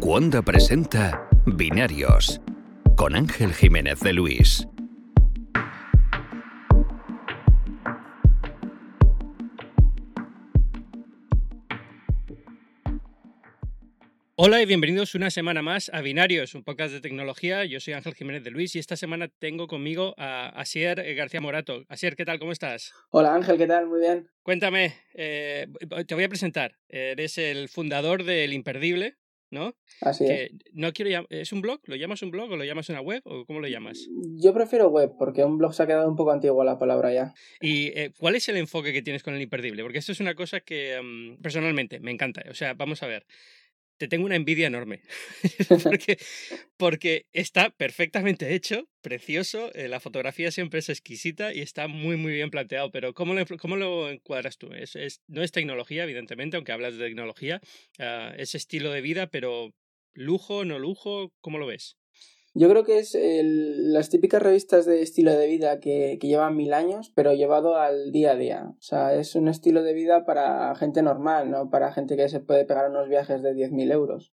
Cuonda presenta Binarios con Ángel Jiménez de Luis. Hola y bienvenidos una semana más a Binarios, un podcast de tecnología. Yo soy Ángel Jiménez de Luis y esta semana tengo conmigo a Asier García Morato. Asier, ¿qué tal? ¿Cómo estás? Hola Ángel, ¿qué tal? Muy bien. Cuéntame, eh, te voy a presentar. Eres el fundador del Imperdible, ¿no? Así es. No quiero ¿Es un blog? ¿Lo llamas un blog o lo llamas una web o cómo lo llamas? Yo prefiero web porque un blog se ha quedado un poco antiguo la palabra ya. ¿Y eh, cuál es el enfoque que tienes con el imperdible? Porque esto es una cosa que mm, personalmente me encanta. O sea, vamos a ver te tengo una envidia enorme. porque, porque, está perfectamente hecho, precioso, eh, la fotografía siempre es exquisita y está muy, muy bien planteado. Pero ¿cómo lo, cómo lo encuadras tú? Es, es, no es tecnología, evidentemente, aunque hablas de tecnología. Uh, es estilo de vida, pero lujo, no lujo, ¿cómo lo ves? Yo creo que es el, las típicas revistas de estilo de vida que, que, llevan mil años, pero llevado al día a día. O sea, es un estilo de vida para gente normal, no para gente que se puede pegar unos viajes de 10.000 euros.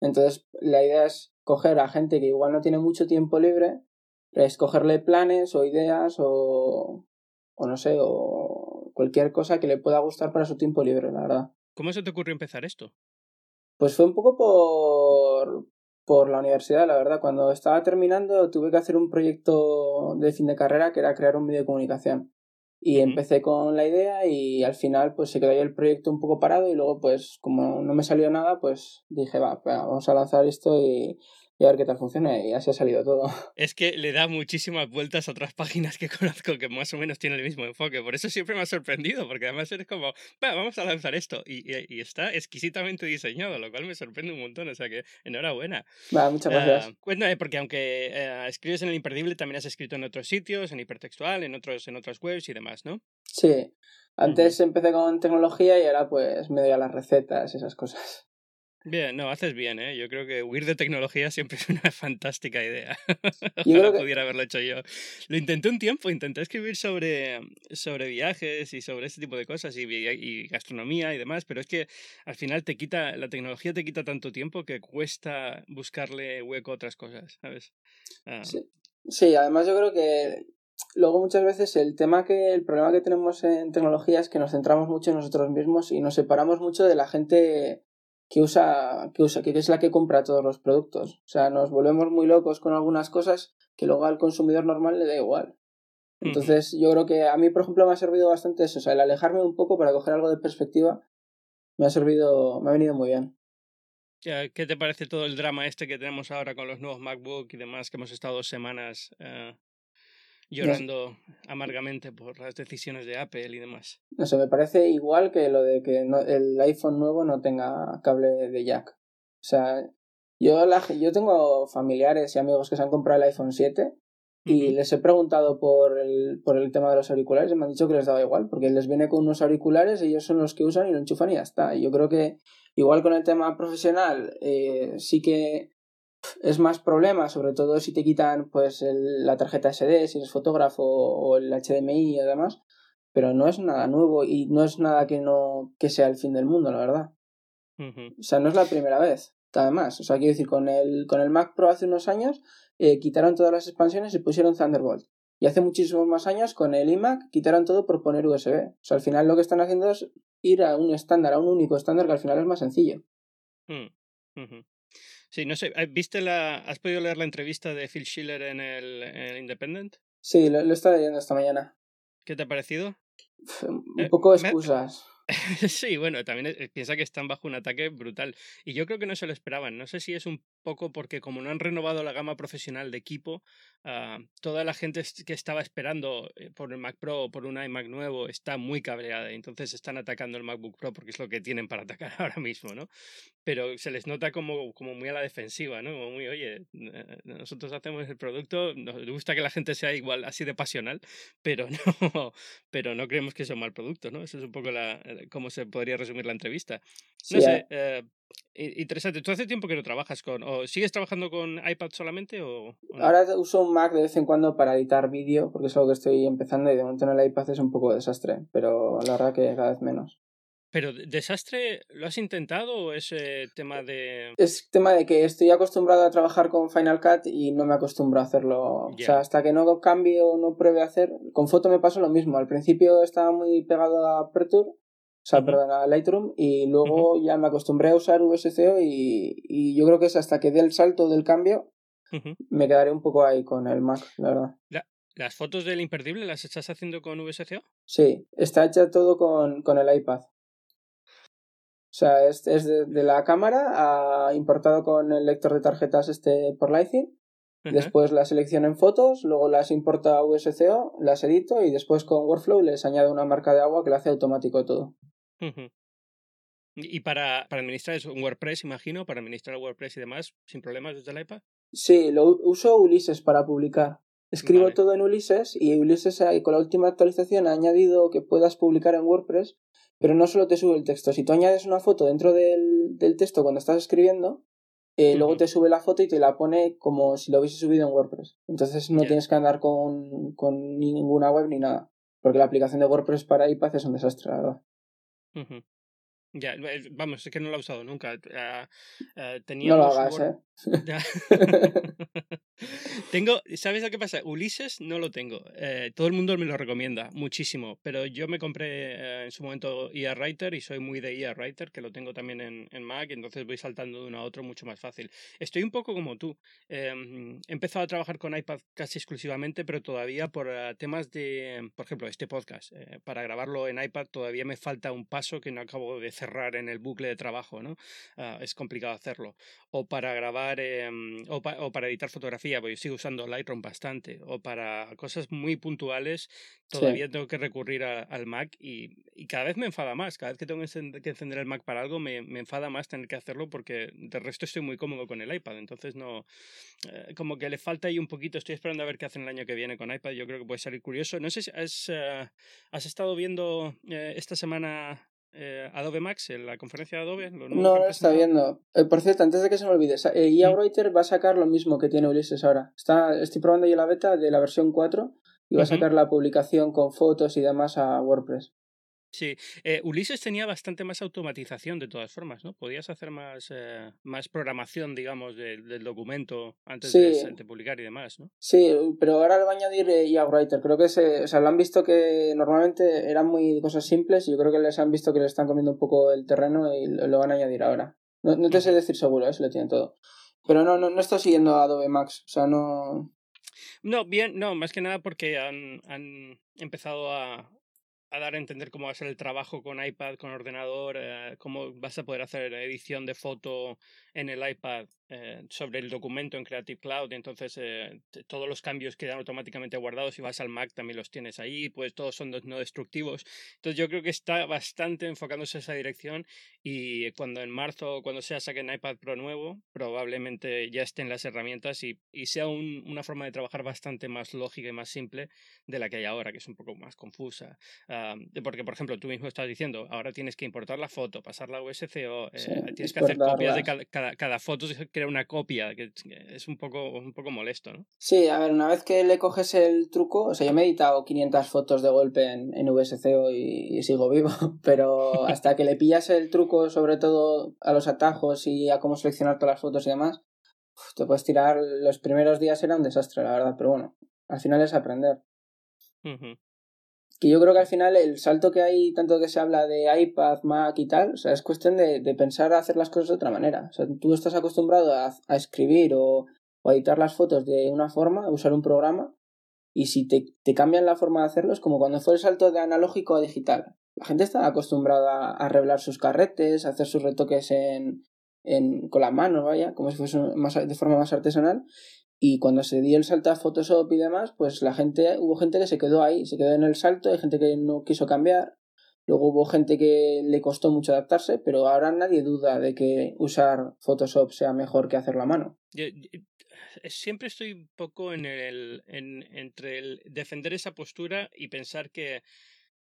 Entonces, la idea es coger a gente que igual no tiene mucho tiempo libre, escogerle planes o ideas o, o no sé, o cualquier cosa que le pueda gustar para su tiempo libre, la verdad. ¿Cómo se te ocurrió empezar esto? Pues fue un poco por, por la universidad, la verdad. Cuando estaba terminando tuve que hacer un proyecto de fin de carrera que era crear un medio de comunicación. Y empecé con la idea y al final pues se quedó ahí el proyecto un poco parado y luego pues como no me salió nada pues dije va, vamos a lanzar esto y y a ver qué tal funciona y así ha salido todo. Es que le da muchísimas vueltas a otras páginas que conozco que más o menos tienen el mismo enfoque. Por eso siempre me ha sorprendido, porque además eres como, vamos a lanzar esto. Y, y, está exquisitamente diseñado, lo cual me sorprende un montón. O sea que enhorabuena. Va, muchas gracias. Uh, cuéntame, porque aunque uh, escribes en el imperdible, también has escrito en otros sitios, en hipertextual, en, otros, en otras webs y demás, ¿no? Sí. Antes uh -huh. empecé con tecnología y ahora pues me doy a las recetas, esas cosas. Bien, no, haces bien, ¿eh? Yo creo que huir de tecnología siempre es una fantástica idea. Ojalá que... pudiera haberlo hecho yo. Lo intenté un tiempo, intenté escribir sobre, sobre viajes y sobre ese tipo de cosas y, y, gastronomía y demás, pero es que al final te quita, la tecnología te quita tanto tiempo que cuesta buscarle hueco a otras cosas, ¿sabes? Ah. Sí. sí, además yo creo que luego muchas veces el tema que el problema que tenemos en tecnología es que nos centramos mucho en nosotros mismos y nos separamos mucho de la gente que usa, que usa, que es la que compra todos los productos. O sea, nos volvemos muy locos con algunas cosas que luego al consumidor normal le da igual. Entonces, yo creo que a mí, por ejemplo, me ha servido bastante eso. O sea, el alejarme un poco para coger algo de perspectiva me ha servido, me ha venido muy bien. ¿Qué te parece todo el drama este que tenemos ahora con los nuevos MacBook y demás que hemos estado dos semanas uh, llorando no. amargamente por las decisiones de Apple y demás. No sé, me parece igual que lo de que no, el iPhone nuevo no tenga cable de jack. O sea, yo, la, yo tengo familiares y amigos que se han comprado el iPhone 7 y uh -huh. les he preguntado por el, por el tema de los auriculares y me han dicho que les daba igual, porque les viene con unos auriculares, ellos son los que usan y lo enchufan y ya está. Y yo creo que igual con el tema profesional eh, sí que es más problema, sobre todo si te quitan pues el, la tarjeta SD, si eres fotógrafo o el HDMI y demás, pero no es nada nuevo y no es nada que no que sea el fin del mundo, la verdad. Uh -huh. O sea, no es la primera vez, además. O sea, quiero decir, con el, con el Mac Pro hace unos años eh, quitaron todas las expansiones y pusieron Thunderbolt. Y hace muchísimos más años con el iMac quitaron todo por poner USB. O sea, al final lo que están haciendo es ir a un estándar, a un único estándar que al final es más sencillo. Uh -huh. Sí, no sé, ¿viste la, ¿has podido leer la entrevista de Phil Schiller en el, en el Independent? Sí, lo, lo he estado leyendo esta mañana. ¿Qué te ha parecido? Un poco excusas. Me... sí, bueno, también eh, piensa que están bajo un ataque brutal. Y yo creo que no se lo esperaban. No sé si es un poco porque como no han renovado la gama profesional de equipo, uh, toda la gente que estaba esperando eh, por el Mac Pro o por un iMac nuevo está muy cabreada. Entonces están atacando el MacBook Pro porque es lo que tienen para atacar ahora mismo, ¿no? Pero se les nota como, como muy a la defensiva, ¿no? Como muy, oye, nosotros hacemos el producto, nos gusta que la gente sea igual, así de pasional, pero no, pero no creemos que sea un mal producto, ¿no? Eso es un poco la, cómo se podría resumir la entrevista. No sí, sé, eh, interesante. ¿Tú hace tiempo que no trabajas con, o sigues trabajando con iPad solamente o, o no? Ahora uso un Mac de vez en cuando para editar vídeo, porque es algo que estoy empezando y de momento en el iPad es un poco desastre, pero la verdad que cada vez menos. Pero desastre, ¿lo has intentado o es eh, tema de...? Es tema de que estoy acostumbrado a trabajar con Final Cut y no me acostumbro a hacerlo. O sea, hasta que no cambie o no pruebe a hacer... Con foto me pasó lo mismo. Al principio estaba muy pegado a Aperture, o sea, perdón, a Lightroom, y luego ya me acostumbré a usar VSCO y, y yo creo que es hasta que dé el salto del cambio, me quedaré un poco ahí con el Mac, la verdad. ¿Las fotos del imperdible las estás haciendo con VSCO? Sí, está hecha todo con, con el iPad. O sea, es, es de, la cámara, ha importado con el lector de tarjetas este por Lightning. Después la selecciono en fotos, luego las importa a VSCO, las edito y después con Workflow les añado una marca de agua que lo hace automático todo. ¿Y para, para administrar eso, un WordPress, imagino, para administrar WordPress y demás, sin problemas desde el iPad? Sí, lo uso Ulises para publicar. Escribo todo en Ulises y Ulises con la última actualización ha añadido que puedas publicar en WordPress pero no solo te sube el texto. Si tú añades una foto dentro del, del texto cuando estás escribiendo, eh, luego te sube la foto y te la pone como si lo hubiese subido en WordPress. Entonces no tienes que andar con, con, ninguna web ni nada. Porque la aplicación de WordPress para iPad es un desastre, la verdad. Ya, vamos, es que no lo he usado nunca. Uh, no lo hagas, ¿eh? tengo, ¿sabes lo que pasa? Ulises no lo tengo. Eh, todo el mundo me lo recomienda muchísimo, pero yo me compré eh, en su momento ER Writer y soy muy de ER Writer, que lo tengo también en, Mac, entonces voy saltando de uno a otro mucho más fácil. Estoy un poco como tú. Em, he empezado a trabajar con iPad casi exclusivamente, pero todavía por temas de, por ejemplo, este podcast. para grabarlo en iPad todavía me falta un paso que no acabo de cerrar en el bucle de trabajo, ¿no? Ah, es complicado hacerlo. O para grabar, em, o, para editar fotografía, porque yo sigo usando Lightroom bastante. O para cosas muy puntuales, todavía tengo que recurrir al Mac y, y, cada vez me enfada más. Cada vez que tengo que encender el Mac para algo, me, me, enfada más tener que hacerlo porque de resto estoy muy cómodo con el iPad. Entonces, no. Eh, como que le falta ahí un poquito. Estoy esperando a ver qué hacen el año que viene con iPad. Yo creo que puede salir curioso. No sé si has, eh, has estado viendo eh, esta semana eh, Adobe Max, en la conferencia de Adobe. no, no está viendo. Eh, por cierto, antes de que se me olvide, eh, IA Writer va a sacar lo mismo que tiene Ulises ahora. Está, estoy probando ya la beta de la versión 4 y va a sacar la publicación con fotos y demás a WordPress. Sí, eh, Ulises tenía bastante más automatización de todas formas, ¿no? Podías hacer más, eh, más programación, digamos, del documento antes de, publicar y demás, ¿no? Sí, pero ahora le va a añadir IA eh, Writer. Creo que se, o sea, lo han visto que normalmente eran muy cosas simples y yo creo que les han visto que le están comiendo un poco el terreno y lo, van a añadir ahora. No, no te sé decir seguro, eso lo tienen todo. Pero no, no, no está siguiendo a Adobe Max, o sea, no... No, bien, no, más que nada porque han, han empezado a, a dar a entender cómo va a ser el trabajo con iPad, con ordenador, eh, cómo vas a poder hacer edición de foto en el iPad eh, sobre el documento en Creative Cloud, entonces eh, todos los cambios quedan automáticamente guardados. Si vas al Mac también los tienes ahí, pues todos son no destructivos. Entonces yo creo que está bastante enfocándose en esa dirección y cuando en marzo, cuando sea saquen iPad Pro nuevo, probablemente ya estén las herramientas y, y sea una forma de trabajar bastante más lógica y más simple de la que hay ahora, que es un poco más confusa. Ah, porque, por ejemplo, tú mismo estás diciendo, ahora tienes que importar la foto, pasarla a USCO, eh, tienes que hacer copias de cada, cada, cada foto, una copia, que es un poco, un poco molesto, ¿no? Sí, a ver, una vez que le coges el truco, o sea, yo me he editado 500 fotos de golpe en, en VSCO y, sigo vivo, pero hasta que le pillas el truco, sobre todo a los atajos y a cómo seleccionar todas las fotos y demás, te puedes tirar, los primeros días era un desastre, la verdad, pero bueno, al final es aprender que yo creo que al final el salto que hay, tanto que se habla de iPad, Mac y tal, o sea, es cuestión de, de pensar hacer las cosas de otra manera. O sea, tú estás acostumbrado a, a escribir o, o, a editar las fotos de una forma, a usar un programa, y si te, te, cambian la forma de hacerlo, es como cuando fue el salto de analógico a digital. La gente está acostumbrada a arreglar sus carretes, a hacer sus retoques en, en, con la mano, vaya, como si fuese más, de forma más artesanal, y cuando se dio el salto a Photoshop y demás, pues la gente, hubo gente que se quedó ahí, se quedó en el salto, hay gente que no quiso cambiar, luego hubo gente que le costó mucho adaptarse, pero ahora nadie duda de que usar Photoshop sea mejor que hacerlo a mano. siempre estoy un poco en el, en, entre el defender esa postura y pensar que,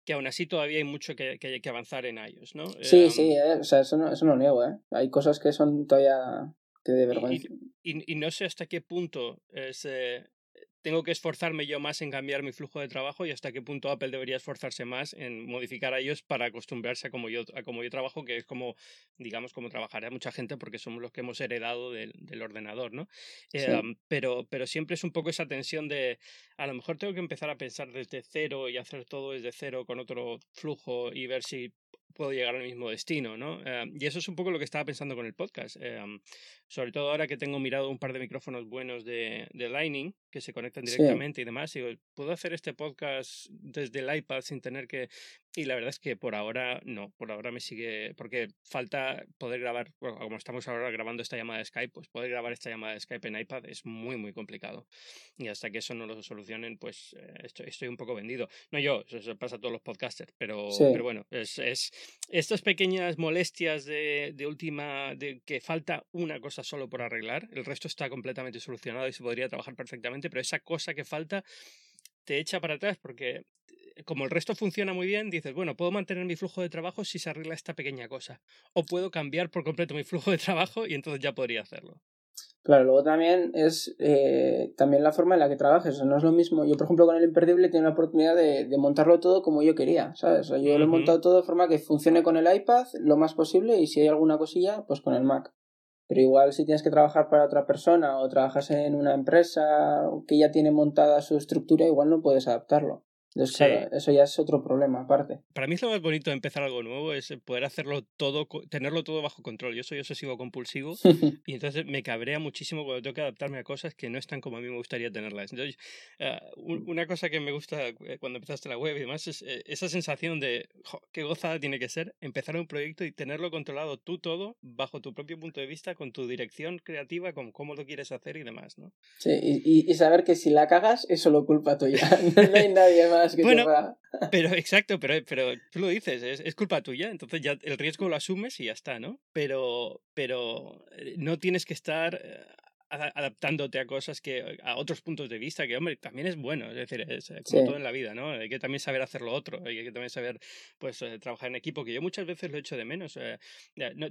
que aún así todavía hay mucho que, que, que avanzar en ellos, ¿no? Sí, sí, eh, o sea, eso no, eso no niego, ¿eh? Hay cosas que son todavía y, y, no sé hasta qué punto es, tengo que esforzarme yo más en cambiar mi flujo de trabajo y hasta qué punto Apple debería esforzarse más en modificar a ellos para acostumbrarse a como yo, a como yo trabajo, que es como, digamos, como trabajará mucha gente porque somos los que hemos heredado del, del ordenador, ¿no? Eh, pero, pero siempre es un poco esa tensión de, a lo mejor tengo que empezar a pensar desde cero y hacer todo desde cero con otro flujo y ver si puedo llegar al mismo destino, ¿no? Eh, y eso es un poco lo que estaba pensando con el podcast. Eh, sobre todo ahora que tengo mirado un par de micrófonos buenos de, de Lightning que se conectan directamente y demás, digo, puedo hacer este podcast desde el iPad sin tener que... Y la verdad es que por ahora no, por ahora me sigue, porque falta poder grabar, como estamos ahora grabando esta llamada de Skype, pues poder grabar esta llamada de Skype en iPad es muy, muy complicado. Y hasta que eso no lo solucionen, pues eh, estoy, estoy, un poco vendido. No yo, eso, pasa a todos los podcasters, pero, pero bueno, es, es, estas pequeñas molestias de, de última, de que falta una cosa solo por arreglar, el resto está completamente solucionado y se podría trabajar perfectamente, pero esa cosa que falta te echa para atrás porque eh, como el resto funciona muy bien, dices, bueno, puedo mantener mi flujo de trabajo si se arregla esta pequeña cosa. O puedo cambiar por completo mi flujo de trabajo y entonces ya podría hacerlo. Claro, luego también es eh, también la forma en la que trabajes. no es lo mismo. Yo, por ejemplo, con el Imperdible tengo la oportunidad de, de montarlo todo como yo quería, ¿sabes? yo lo he montado todo de forma que funcione con el iPad lo más posible y si hay alguna cosilla, pues con el Mac. Pero igual si tienes que trabajar para otra persona o trabajas en una empresa que ya tiene montada su estructura, igual no puedes adaptarlo eso ya es otro problema aparte. Para mí es lo más bonito de empezar algo nuevo, es poder hacerlo todo, tenerlo todo bajo control. Yo soy obsesivo compulsivo y entonces me cabrea muchísimo cuando tengo que adaptarme a cosas que no están como a mí me gustaría tenerlas. Entonces, ah, una cosa que me gusta eh, cuando empezaste la web y demás es eh, esa sensación de qué gozada tiene que ser empezar un proyecto y tenerlo controlado tú todo bajo tu propio punto de vista, con tu dirección creativa, con cómo lo quieres hacer y demás, ¿no? Sí, y, y saber que si la cagas es solo culpa tuya. no hay nadie más bueno, pero exacto, pero, pero tú lo dices, es, es, culpa tuya, entonces ya el riesgo lo asumes y ya está, ¿no? Pero, pero eh, no tienes que estar eh, adaptándote a cosas que a otros puntos de vista que hombre también es bueno es decir es eh, como todo en la vida no hay que también saber hacer lo otro hay que también saber pues eh, trabajar en equipo que yo muchas veces lo he hecho de menos eh,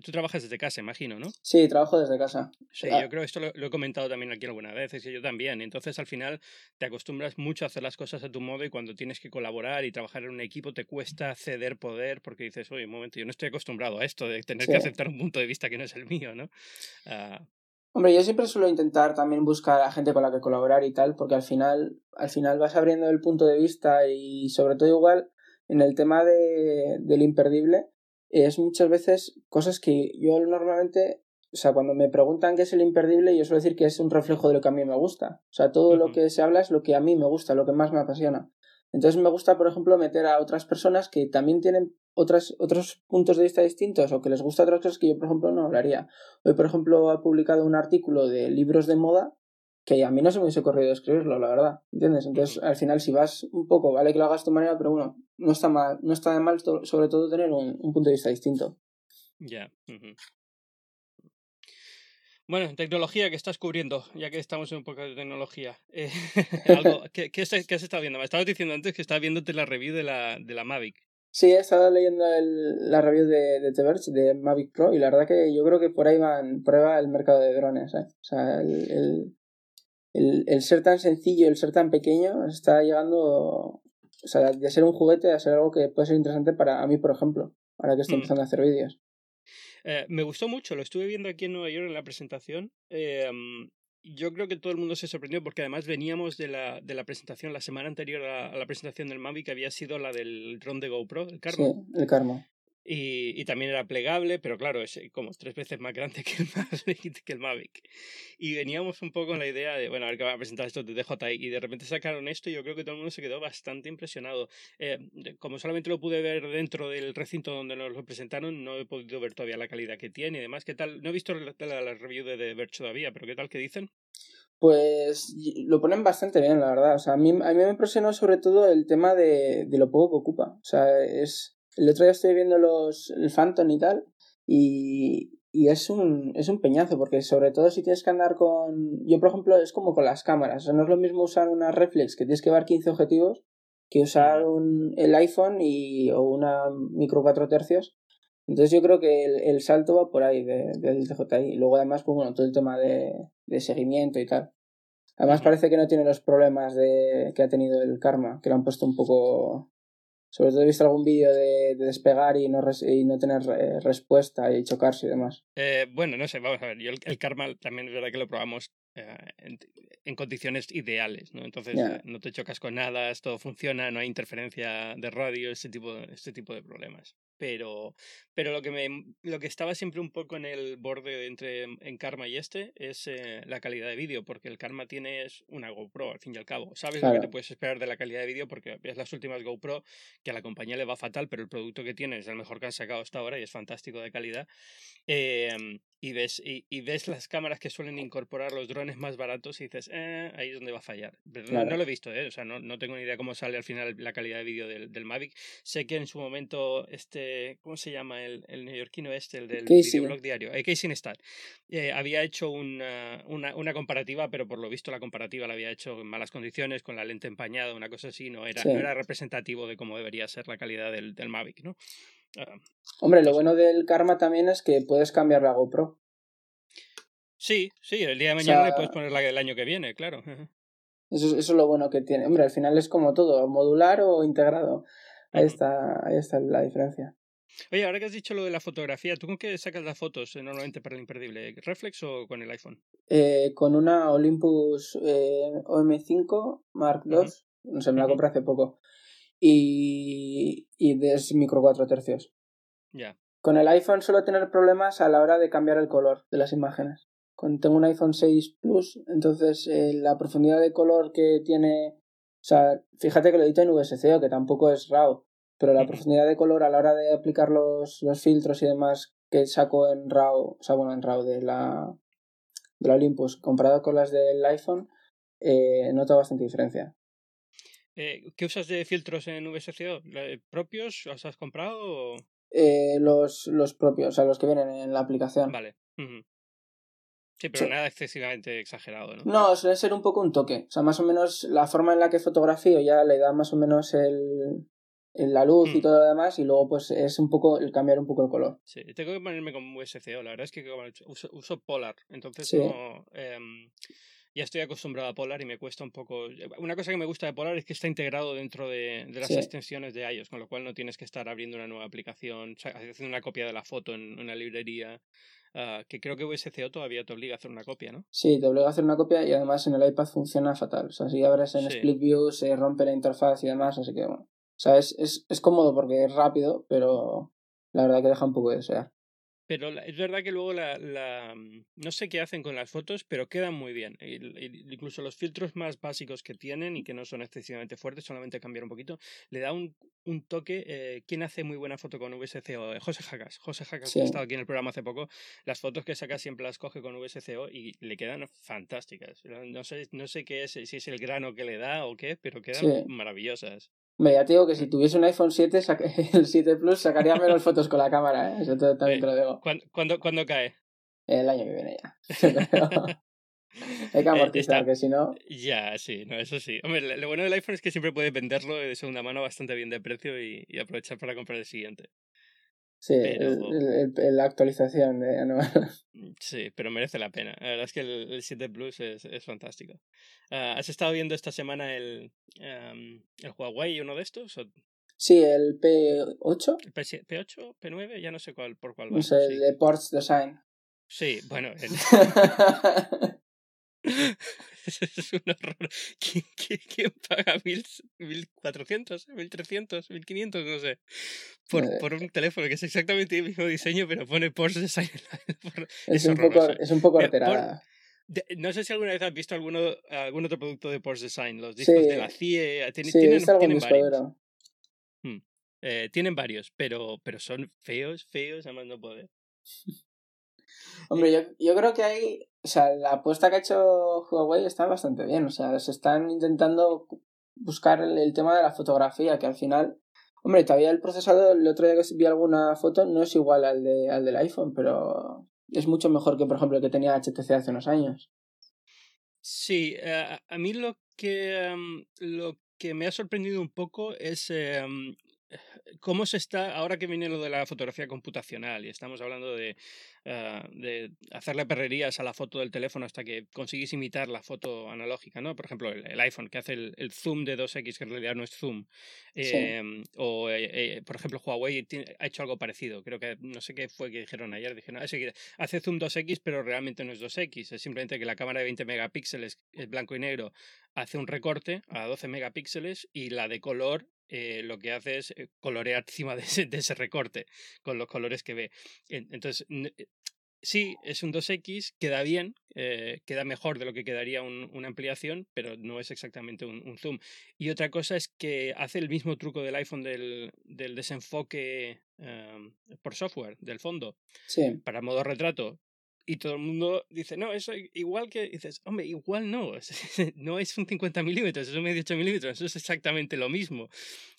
tú trabajas desde casa imagino no sí trabajo desde casa. Sí ah. yo creo esto lo, he comentado también aquí alguna vez es que yo también entonces al final te acostumbras mucho a hacer las cosas a tu modo y cuando tienes que colaborar y trabajar en un equipo te cuesta ceder poder porque dices oye un momento yo no estoy acostumbrado a esto de tener que aceptar un punto de vista que no es el mío no uh, Hombre, yo siempre suelo intentar también buscar a gente con la que colaborar y tal, porque al final, al final vas abriendo el punto de vista y sobre todo igual en el tema de, del imperdible, es muchas veces cosas que yo normalmente, o sea, cuando me preguntan qué es el imperdible, yo suelo decir que es un reflejo de lo que a mí me gusta. O sea, todo lo que se habla es lo que a mí me gusta, lo que más me apasiona. Entonces me gusta, por ejemplo, meter a otras personas que también tienen otras, otros puntos de vista distintos o que les gusta otras cosas que yo, por ejemplo, no hablaría. Hoy, por ejemplo, he publicado un artículo de libros de moda que a mí no se me hubiese ocurrido escribirlo, la verdad. ¿Entiendes? Entonces, al final, si vas un poco, vale que lo hagas de tu manera, pero bueno, no está mal, no está de mal sobre todo tener un, punto de vista distinto. Ya. Bueno, tecnología que estás cubriendo, ya que estamos en un poco de tecnología. Eh, algo, ¿qué, qué, has estado viendo? Me estabas diciendo antes que estabas viéndote la review de la, de la Mavic. Sí, he estado leyendo el, la review de, de The Verge, de Mavic Pro, y la verdad que yo creo que por ahí van, prueba el mercado de drones. ¿eh? O sea, el, el, el, el, ser tan sencillo, el ser tan pequeño, está llegando o sea, de ser un juguete a ser algo que puede ser interesante para a mí, por ejemplo, ahora que estoy mm. empezando a hacer vídeos. Eh, me gustó mucho, lo estuve viendo aquí en Nueva York en la presentación. Eh, yo creo que todo el mundo se sorprendió porque además veníamos de la, de la presentación la semana anterior a, la presentación del Mavic, que había sido la del dron de GoPro, el Carmo. Sí, el Carmo. Y, y, también era plegable, pero claro, es como tres veces más grande que el, Mavic, que el Mavic. Y veníamos un poco con la idea de, bueno, a ver qué va a presentar esto de DJI. Y de repente sacaron esto y yo creo que todo el mundo se quedó bastante impresionado. Eh, como solamente lo pude ver dentro del recinto donde nos lo presentaron, no he podido ver todavía la calidad que tiene y demás. ¿Qué tal? No he visto la, la, review de Verge todavía, pero ¿qué tal que dicen? Pues lo ponen bastante bien, la verdad. O sea, a mí, a mí me impresionó sobre todo el tema de, de lo poco que ocupa. O sea, es el otro día estoy viendo los, el Phantom y tal, y, y es un, es un peñazo, porque sobre todo si tienes que andar con... Yo, por ejemplo, es como con las cámaras. O sea, no es lo mismo usar una reflex que tienes que ver 15 objetivos que usar un, el iPhone y, o una micro 4 tercios. Entonces yo creo que el, el salto va por ahí de, del DJI. Y luego además, pues bueno, todo el tema de, de seguimiento y tal. Además parece que no tiene los problemas de que ha tenido el Karma, que lo han puesto un poco... Sobre todo he visto algún vídeo de, despegar y no, y no tener eh, respuesta y chocarse y demás. Eh, bueno, no sé, vamos a ver. Yo el, Karma también es verdad que lo probamos eh, en, condiciones ideales, ¿no? Entonces no te chocas con nada, todo funciona, no hay interferencia de radio, este tipo, este tipo de problemas pero, pero lo, que me, lo que estaba siempre un poco en el borde entre en Karma y este es eh, la calidad de vídeo, porque el Karma tiene una GoPro, al fin y al cabo. Sabes lo que te puedes esperar de la calidad de vídeo porque ves las últimas GoPro que a la compañía le va fatal, pero el producto que tiene es el mejor que han sacado hasta ahora y es fantástico de calidad. Em, y, ves, y, ves las cámaras que suelen incorporar los drones más baratos y dices, eh, ahí es donde va a fallar. no, lo he visto, ¿eh? o sea, no, no, tengo ni idea cómo sale al final la calidad de vídeo del, del Mavic. Sé que en su momento este ¿cómo se llama? El, el neoyorquino este, el del videoblog diario, eh, Casey Neistat, eh, había hecho una, una, una, comparativa, pero por lo visto la comparativa la había hecho en malas condiciones, con la lente empañada, una cosa así, no era, no era representativo de cómo debería ser la calidad del, del Mavic, ¿no? Ah, Hombre, lo bueno del Karma también es que puedes cambiar la GoPro. Sí, sí, el día de mañana le puedes poner la del año que viene, claro. Eso, eso es lo bueno que tiene. Hombre, al final es como todo, modular o integrado. Ahí, está, ahí está la diferencia. Oye, ahora que has dicho lo de la fotografía, ¿tú con qué sacas las fotos eh, normalmente para el imperdible? ¿Reflex o con el iPhone? Eh, con una Olympus eh, OM5 Mark II, no sé, me la compré hace poco. Y, y es micro 4 tercios. Ya. Con el iPhone suelo tener problemas a la hora de cambiar el color de las imágenes. Con, tengo un iPhone 6 Plus, entonces la profundidad de color que tiene. O sea, fíjate que lo edito en VSCO, que tampoco es RAW pero la profundidad de color a la hora de aplicar los, los filtros y demás que saco en RAW, o sea, bueno, en RAW de la, de la Olympus comparado con las del iPhone, eh, noto bastante diferencia. Eh, ¿Qué usas de filtros en VSCO? ¿Propios? ¿Los has comprado? Eh, los, los propios, o sea, los que vienen en la aplicación. Vale. Sí, pero nada excesivamente exagerado, ¿no? No, suele ser un poco un toque. O sea, más o menos la forma en la que fotografío ya le da más o menos el, la luz y mm. todo lo demás y luego pues es un poco el cambiar un poco el color. Sí, tengo que ponerme con VSCO, la verdad es que uso, uso Polar, entonces no... Em, ya estoy acostumbrado a Polar y me cuesta un poco... Una cosa que me gusta de Polar es que está integrado dentro de, de las extensiones de iOS, con lo cual no tienes que estar abriendo una nueva aplicación, haciendo una copia de la foto en una librería. Uh, que creo que VSCO todavía te obliga a hacer una copia, ¿no? Sí, te obliga a hacer una copia y además en el iPad funciona fatal. O sea, si abres en Split View se rompe la interfaz y demás, así que bueno. O sea, es, es, es cómodo porque es rápido, pero la verdad que deja un poco de desear. Pero es verdad que luego la, la, mm, no sé qué hacen con las fotos, pero quedan muy bien. incluso los filtros más básicos que tienen y que no son excesivamente fuertes, solamente cambiar un poquito, le da un, un toque. Eh, ¿Quién hace muy buena foto con VSCO? José Jacas. José Jacas, que ha estado aquí en el programa hace poco, las fotos que saca siempre las coge con VSCO y le quedan fantásticas. No sé, no sé qué es, si es el grano que le da o qué, pero quedan maravillosas. Me ya te digo que si tuviese un iPhone 7, el 7 Plus, sacaría menos fotos con la cámara, ¿eh? Eso también te lo digo. ¿Cuándo, ¿cuándo, cae? El año que viene ya. Hay que eh, amortizar, que si no. Ya, sí, no, eso sí. Hombre, lo bueno del iPhone es que siempre puedes venderlo de segunda mano bastante bien de precio y, y aprovechar para comprar el siguiente. Sí, la actualización de anual. Sí, pero merece la pena. La verdad es que el, 7 Plus es, es fantástico. Ah, ¿Has estado viendo esta semana el, um, el Huawei, uno de estos? Sí, el P8. ¿El P8? ¿P9? Ya no sé cuál, por cuál va. No sé, el de Ports Design. Sí, bueno. El... es un horror. ¿Quién, quién, paga mil, 1400, 1300, 1500? No sé. Por, eh, por un teléfono que es exactamente el mismo diseño, pero pone Porsche Design. es, un poco, es un poco alterada. no sé si alguna vez has visto alguno, algún otro producto de Porsche Design, los discos de la CIE. sí, tienen, tienen varios. Hmm. Eh, tienen varios, pero, pero son feos, feos, además no poder. Hombre, yo, yo creo que hay. O sea, la apuesta que ha hecho Huawei está bastante bien. O sea, se están intentando buscar el, tema de la fotografía, que al final. Hombre, todavía el procesador, el otro día que vi alguna foto, no es igual al, de, al del iPhone, pero es mucho mejor que, por ejemplo, el que tenía HTC hace unos años. Sí, eh, a mí lo que, em, lo que me ha sorprendido un poco es em, cómo se está, ahora que viene lo de la fotografía computacional y estamos hablando de, ah, de hacerle perrerías a la foto del teléfono hasta que consigues imitar la foto analógica, ¿no? Por ejemplo, el, iPhone que hace el, zoom de 2X, que en realidad no es zoom. Em, o, eh, eh, por ejemplo, Huawei ha hecho algo parecido. Creo que, no sé qué fue que dijeron ayer, dijeron, ah, hace zoom 2X, pero realmente no es 2X, es simplemente que la cámara de 20 megapíxeles es blanco y negro hace un recorte a 12 megapíxeles y la de color eh, lo que hace es eh, colorear encima de ese, recorte con los colores que ve. Entonces, eh, sí, es un 2X, queda bien, queda mejor de lo que quedaría una ampliación, pero no es exactamente un, zoom. Y otra cosa es que hace el mismo truco del iPhone del, desenfoque em, por software, del fondo, para modo retrato. Y todo el mundo dice, no, eso igual que, dices, hombre, igual no, no es un 50 milímetros, es un 18 milímetros, eso es exactamente lo mismo.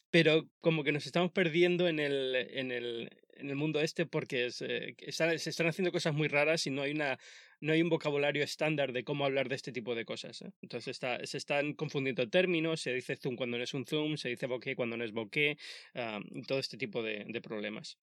Pero como que nos estamos perdiendo en el, en el, en el mundo este porque eh, se están haciendo cosas muy raras y no hay, una, no hay un vocabulario estándar de cómo hablar de este tipo de cosas. ¿eh? Entonces está, se están confundiendo términos, se dice zoom cuando no es un zoom, se dice bokeh cuando no es bokeh, ah, todo este tipo de, de problemas.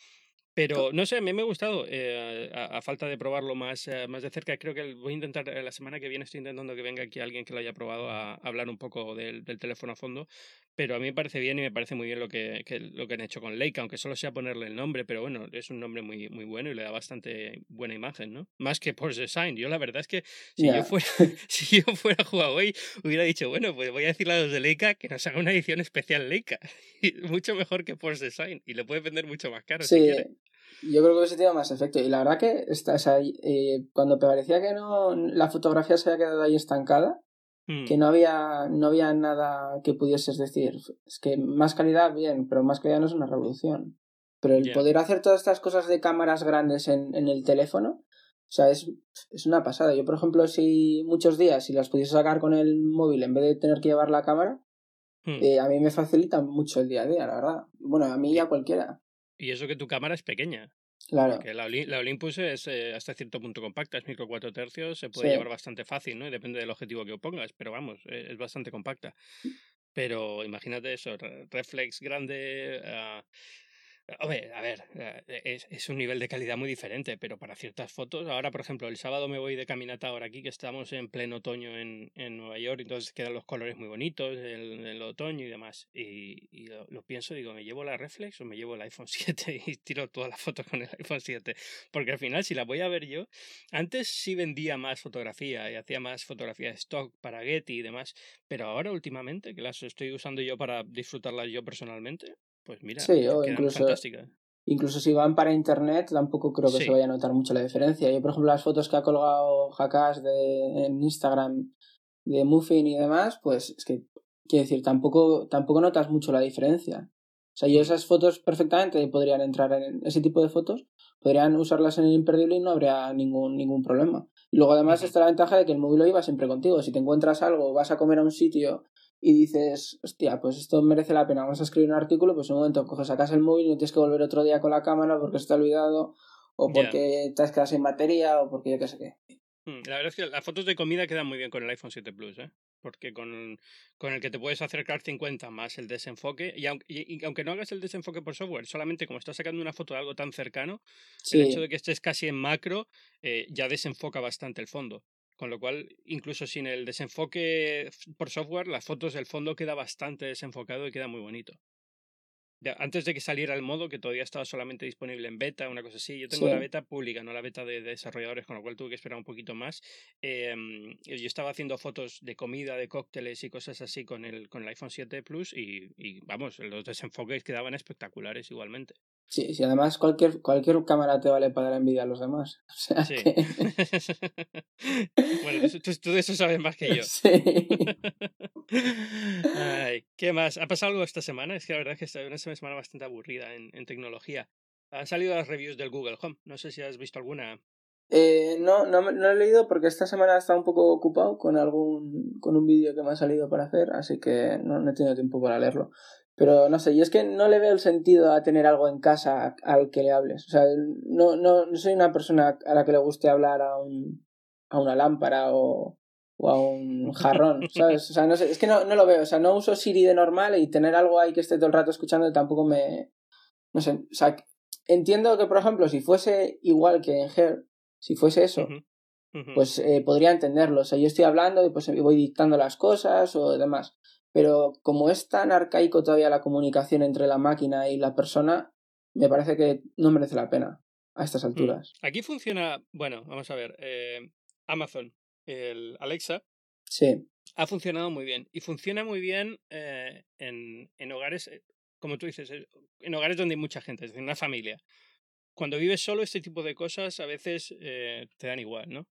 Pero no sé, a mí me ha gustado, eh, a, falta de probarlo más, eh, más de cerca. Creo que voy a intentar, eh, la semana que viene estoy intentando que venga aquí alguien que lo haya probado a, hablar un poco del, del, teléfono a fondo. Pero a mí me parece bien y me parece muy bien lo que, que, lo que han hecho con Leica, aunque solo sea ponerle el nombre, pero bueno, es un nombre muy, muy bueno y le da bastante buena imagen, ¿no? Más que Porsche Design. Yo la verdad es que si, yo, fuera, si yo fuera Huawei, hubiera dicho, bueno, pues voy a decirle a los de Leica que nos haga una edición especial Leica. mucho mejor que Porsche Design y le puede vender mucho más caro. Sí, si yo creo que ese tiene más efecto. Y la verdad que está, eh, cuando parecía que no la fotografía se había quedado ahí estancada, mm. que no había, no había nada que pudieses decir. Es que más calidad, bien, pero más calidad no es una revolución. Pero el poder hacer todas estas cosas de cámaras grandes en, en el teléfono, o sea, es, es una pasada. Yo, por ejemplo, si muchos días, si las pudiese sacar con el móvil en vez de tener que llevar la cámara, mm. eh, a mí me facilita mucho el día a día, la verdad. Bueno, a mí y a cualquiera. Y eso que tu cámara es pequeña. Claro. Porque la, la Olympus es eh, hasta cierto punto compacta, es micro 4 tercios, se puede llevar bastante fácil, ¿no? Y depende del objetivo que pongas, pero vamos, eh, es bastante compacta. Pero imagínate eso, reflex grande, uh, ver, a ver, eh, es, es, un nivel de calidad muy diferente, pero para ciertas fotos, ahora por ejemplo, el sábado me voy de caminata ahora aquí, que estamos en pleno otoño en, en Nueva York, entonces quedan los colores muy bonitos, el, el otoño y demás. Y, y lo, pienso, digo, ¿me llevo la reflex o me llevo el iPhone 7 y tiro todas las fotos con el iPhone 7? Porque al final, si la voy a ver yo, antes sí vendía más fotografía y hacía más fotografía de stock para Getty y demás, pero ahora últimamente, que las estoy usando yo para disfrutarlas yo personalmente, pues mira, sí, o incluso, incluso si van para internet, tampoco creo que se vaya a notar mucho la diferencia. Yo, por ejemplo, las fotos que ha colgado Jackass de, en Instagram de Muffin y demás, pues es que, quiero decir, tampoco, tampoco notas mucho la diferencia. O sea, yo esas fotos perfectamente podrían entrar en ese tipo de fotos, podrían usarlas en el imperdible y no habría ningún, ningún problema. Y luego además está la ventaja de que el móvil lo iba siempre contigo. Si te encuentras algo, vas a comer a un sitio y dices, hostia, pues esto merece la pena, vamos a escribir un artículo, pues en un momento coges, sacas el móvil y no tienes que volver otro día con la cámara porque se te ha olvidado, o porque te has quedado sin batería, o porque yo qué sé qué. Hmm, la verdad es que las fotos de comida quedan muy bien con el iPhone 7 Plus, ¿eh? Porque con, con el que te puedes acercar 50 más el desenfoque, y aunque, y, aunque no hagas el desenfoque por software, solamente como estás sacando una foto de algo tan cercano, el hecho de que estés casi en macro eh, ya desenfoca bastante el fondo. Con lo cual, incluso sin el desenfoque por software, las fotos del fondo queda bastante desenfocado y queda muy bonito. antes de que saliera el modo, que todavía estaba solamente disponible en beta, una cosa así. Yo tengo la beta pública, no la beta de, desarrolladores, con lo cual tuve que esperar un poquito más. Em, yo estaba haciendo fotos de comida, de cócteles y cosas así con el, con el iPhone 7 Plus y, y vamos, los desenfoques quedaban espectaculares igualmente. Sí, sí, además cualquier, cualquier cámara te vale para dar envidia a los demás. sí. bueno, tú, de eso sabes más que yo. Sí. Ay, ¿Qué más? ¿Ha pasado algo esta semana? Es que la verdad es que es una semana bastante aburrida en, en tecnología. Han salido las reviews del Google Home. No sé si has visto alguna. Eh, no, no, no he leído porque esta semana he estado un poco ocupado con algún con un vídeo que me ha salido para hacer, así que no, no he tenido tiempo para leerlo. Pero no sé, yo es que no le veo el sentido a tener algo en casa al que le hables. O sea, no, no, no soy una persona a la que le guste hablar a, un, a una lámpara o, o a un jarrón, ¿sabes? O sea, no sé, es que no, no lo veo, o sea, no uso Siri de normal y tener algo ahí que esté todo el rato escuchando tampoco me... No sé, o sea, entiendo que, por ejemplo, si fuese igual que en Her, si fuese eso, pues eh, podría entenderlo. O sea, yo estoy hablando y pues voy dictando las cosas o demás. Pero como es tan arcaico todavía la comunicación entre la máquina y la persona, me parece que no merece la pena a estas mm. alturas. Aquí funciona, bueno, vamos a ver, eh, Amazon, el Alexa. Sí. Ha funcionado muy bien. Y funciona muy bien eh, en, en, hogares, como tú dices, en hogares donde hay mucha gente, es decir, una familia cuando vives solo, este tipo de cosas a veces eh, te dan igual, ¿no?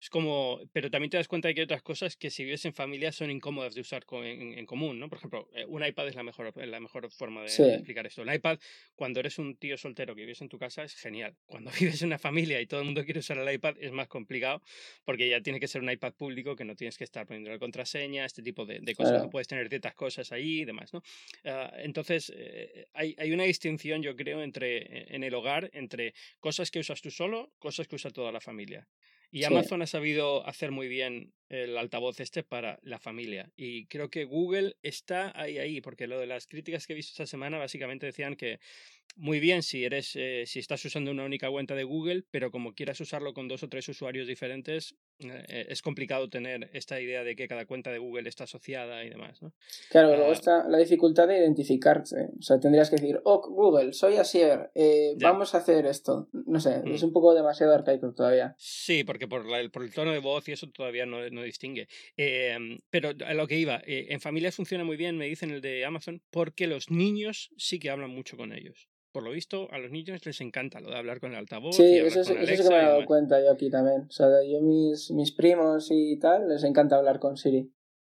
Es como, pero también te das cuenta de que hay otras cosas que si vives en familia son incómodas de usar en, común, ¿no? Por ejemplo, eh, un iPad es la mejor, la mejor forma de, explicar esto. El iPad, cuando eres un tío soltero que vives en tu casa, es genial. Cuando vives en una familia y todo el mundo quiere usar el iPad, es más complicado porque ya tiene que ser un iPad público que no tienes que estar poniendo la contraseña, este tipo de, cosas. No puedes tener ciertas cosas ahí y demás, ¿no? Ah, entonces, eh, hay, hay, una distinción, yo creo, entre en el hogar entre cosas que usas tú solo, cosas que usa toda la familia. Y Amazon ha sabido hacer muy bien el altavoz este para la familia. Y creo que Google está ahí, ahí, porque lo de las críticas que he visto esta semana básicamente decían que muy bien si eres, eh, si estás usando una única cuenta de Google, pero como quieras usarlo con dos o tres usuarios diferentes, eh, es complicado tener esta idea de que cada cuenta de Google está asociada y demás, ¿no? Claro, luego ah. está la dificultad de identificarse. O sea, tendrías que decir, oh, Google, soy Asier, eh, vamos a hacer esto. No sé, es mm. un poco demasiado arcaico todavía. Sí, porque por, el tono de voz y eso todavía no, distingue. Em, pero a lo que iba, en familias funciona muy bien, me dicen el de Amazon, porque los niños sí que hablan mucho con ellos por lo visto, a los niños les encanta lo de hablar con el altavoz. Sí, eso, es, eso que me he dado cuenta yo aquí también. O sea, yo mis, mis primos y tal, les encanta hablar con Siri.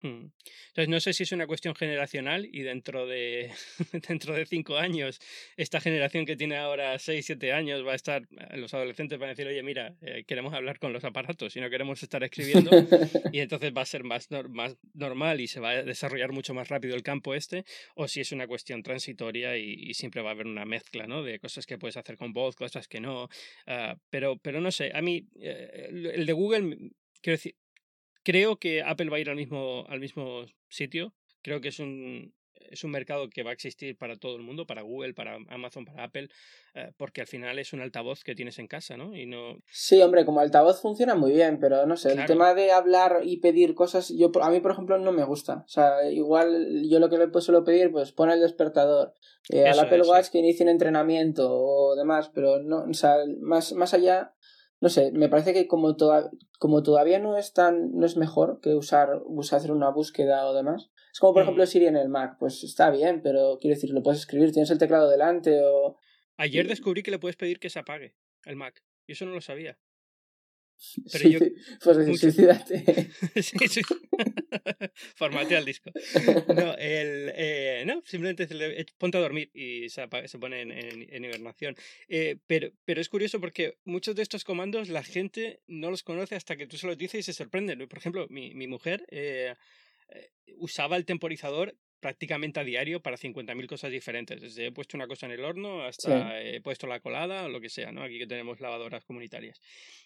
Mm. Entonces, no sé si es una cuestión generacional y dentro de, dentro de cinco años, esta generación que tiene ahora seis, siete años va a estar, eh, los adolescentes van a decir, oye, mira, eh, queremos hablar con los aparatos y no queremos estar escribiendo. y entonces va a ser más, más normal y se va a desarrollar mucho más rápido el campo este, o si es una cuestión transitoria y, siempre va a haber una mezcla, ¿no? De cosas que puedes hacer con voz, cosas que no. Ah, pero, pero no sé, a mí, eh, el de Google, quiero decir, Creo que Apple va a ir al mismo, al mismo sitio. Creo que es un, es un mercado que va a existir para todo el mundo, para Google, para Amazon, para Apple, eh, porque al final es un altavoz que tienes en casa, ¿no? Y no... Sí, hombre, como altavoz funciona muy bien, pero no sé, el tema de hablar y pedir cosas, yo a mí, por ejemplo, no me gusta. O sea, igual yo lo que le suelo pedir, pues pone el despertador. Eh, al Apple Watch que inicie un entrenamiento o demás, pero no, o sea, más, más allá no sé, me parece que como, como todavía no es tan, no es mejor que usar, usar hacer una búsqueda o demás. Es como por mm. ejemplo Siri en el Mac, pues está bien, pero quiero decir, lo puedes escribir, tienes el teclado delante o... Ayer descubrí que le puedes pedir que se apague el Mac, y eso no lo sabía. Pero yo, pues suicídate. sí, sí. Formatea el disco. No, el, eh, no simplemente ponte a dormir y se, se pone en, en, hibernación. Eh, pero, pero es curioso porque muchos de estos comandos la gente no los conoce hasta que tú se los dices y se sorprenden. Por ejemplo, mi, mi mujer eh, usaba el temporizador prácticamente a diario para 50.000 cosas diferentes. Desde he puesto una cosa en el horno hasta he puesto la colada o lo que sea, ¿no? Aquí que tenemos lavadoras comunitarias.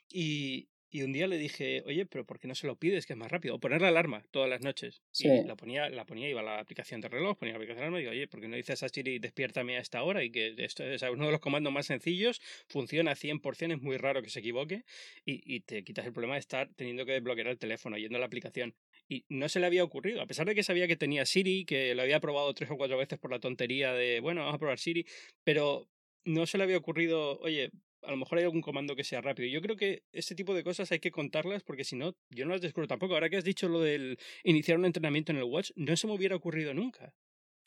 Y, y un día le dije, oye, pero ¿por qué no se lo pides? Que es más rápido. O poner la alarma todas las noches. Sí. Y la ponía, la ponía, iba a la aplicación de reloj, ponía la aplicación de alarma y digo, oye, ¿por qué no dices a Siri, despiértame a esta hora? Y que esto es uno de los comandos más sencillos, funciona 100%, es muy raro que se equivoque y, y te quitas el problema de estar teniendo que desbloquear el teléfono, yendo a la aplicación y no se le había ocurrido, a pesar de que sabía que tenía Siri, que lo había probado tres o cuatro veces por la tontería de, bueno, vamos a probar Siri, pero no se le había ocurrido, oye, a lo mejor hay algún comando que sea rápido. Yo creo que este tipo de cosas hay que contarlas porque si no, yo no las descubro tampoco. Ahora que has dicho lo del iniciar un entrenamiento en el Watch, no se me hubiera ocurrido nunca.